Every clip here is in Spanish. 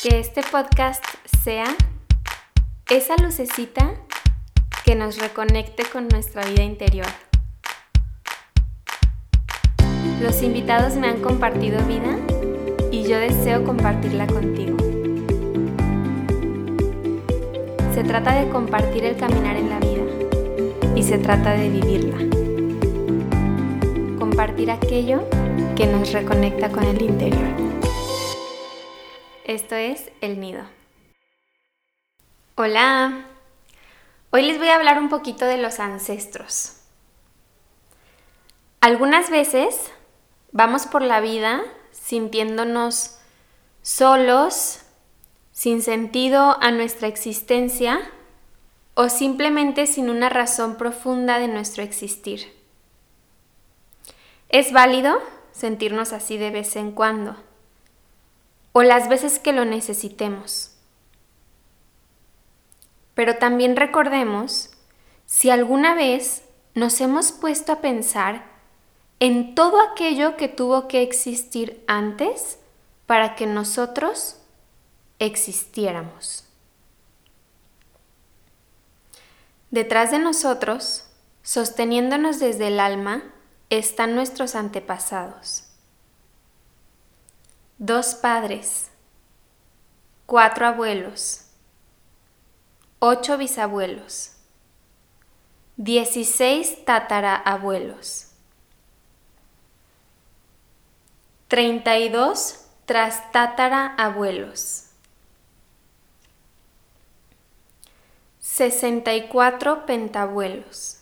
Que este podcast sea esa lucecita que nos reconecte con nuestra vida interior. Los invitados me han compartido vida y yo deseo compartirla contigo. Se trata de compartir el caminar en la vida y se trata de vivirla. Compartir aquello que nos reconecta con el interior. Esto es El Nido. Hola, hoy les voy a hablar un poquito de los ancestros. Algunas veces vamos por la vida sintiéndonos solos, sin sentido a nuestra existencia o simplemente sin una razón profunda de nuestro existir. Es válido sentirnos así de vez en cuando o las veces que lo necesitemos. Pero también recordemos si alguna vez nos hemos puesto a pensar en todo aquello que tuvo que existir antes para que nosotros existiéramos. Detrás de nosotros, sosteniéndonos desde el alma, están nuestros antepasados. Dos padres, cuatro abuelos, ocho bisabuelos, dieciséis tataraabuelos, treinta y dos abuelos 64 pentabuelos,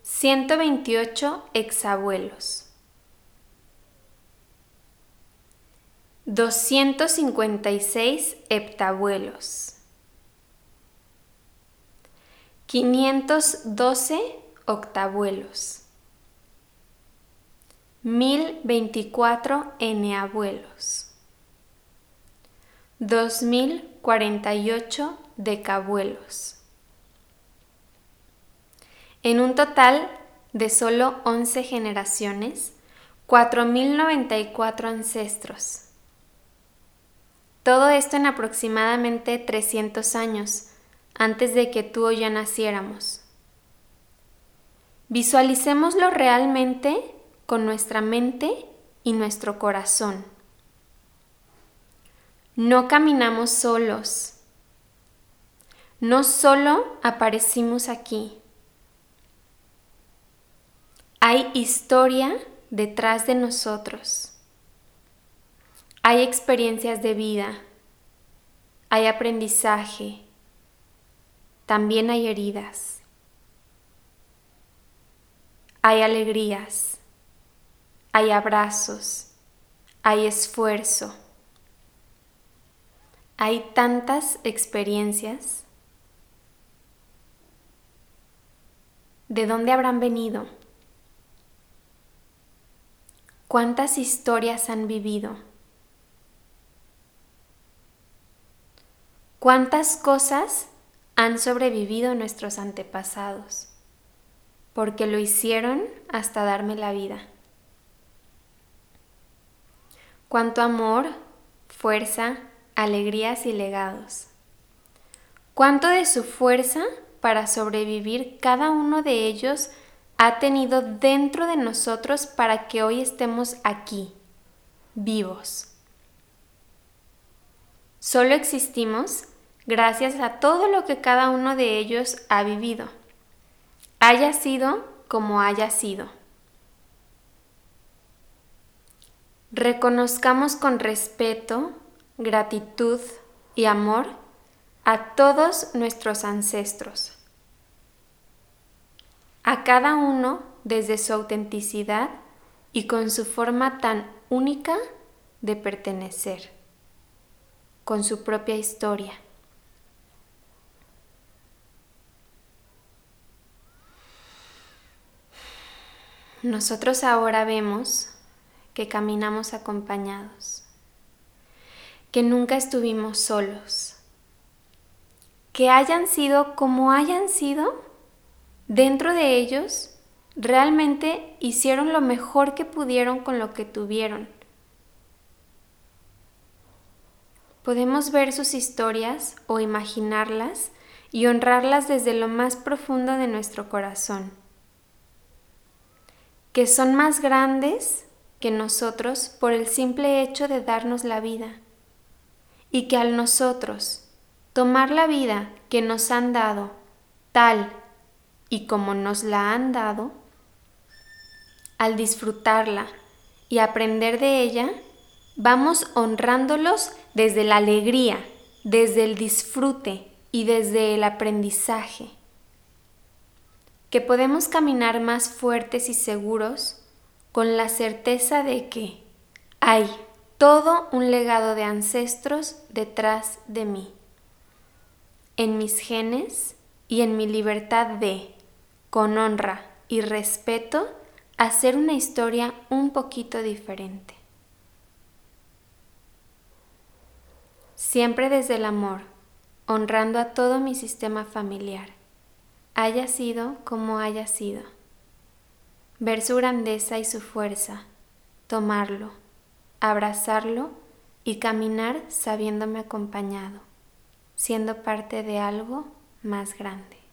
128 exabuelos, 256 heptabuelos, 512 octabuelos, 1024 eneabuelos, 2048 decabuelos. En un total de solo 11 generaciones, 4.094 ancestros. Todo esto en aproximadamente 300 años, antes de que tú o yo naciéramos. Visualicémoslo realmente con nuestra mente y nuestro corazón. No caminamos solos no solo aparecimos aquí, hay historia detrás de nosotros. Hay experiencias de vida, hay aprendizaje, también hay heridas, hay alegrías, hay abrazos, hay esfuerzo, hay tantas experiencias. ¿De dónde habrán venido? ¿Cuántas historias han vivido? ¿Cuántas cosas han sobrevivido nuestros antepasados? Porque lo hicieron hasta darme la vida. Cuánto amor, fuerza, alegrías y legados. Cuánto de su fuerza para sobrevivir cada uno de ellos ha tenido dentro de nosotros para que hoy estemos aquí, vivos. Solo existimos gracias a todo lo que cada uno de ellos ha vivido, haya sido como haya sido. Reconozcamos con respeto, gratitud y amor a todos nuestros ancestros a cada uno desde su autenticidad y con su forma tan única de pertenecer, con su propia historia. Nosotros ahora vemos que caminamos acompañados, que nunca estuvimos solos, que hayan sido como hayan sido, dentro de ellos realmente hicieron lo mejor que pudieron con lo que tuvieron. podemos ver sus historias o imaginarlas y honrarlas desde lo más profundo de nuestro corazón, que son más grandes que nosotros por el simple hecho de darnos la vida, y que al nosotros tomar la vida que nos han dado tal y como nos la han dado, al disfrutarla y aprender de ella, vamos honrándolos desde la alegría, desde el disfrute y desde el aprendizaje. Que podemos caminar más fuertes y seguros con la certeza de que hay todo un legado de ancestros detrás de mí, en mis genes y en mi libertad de, con honra y respeto, hacer una historia un poquito diferente. Siempre desde el amor, honrando a todo mi sistema familiar, haya sido como haya sido. Ver su grandeza y su fuerza, tomarlo, abrazarlo y caminar sabiéndome acompañado, siendo parte de algo más grande.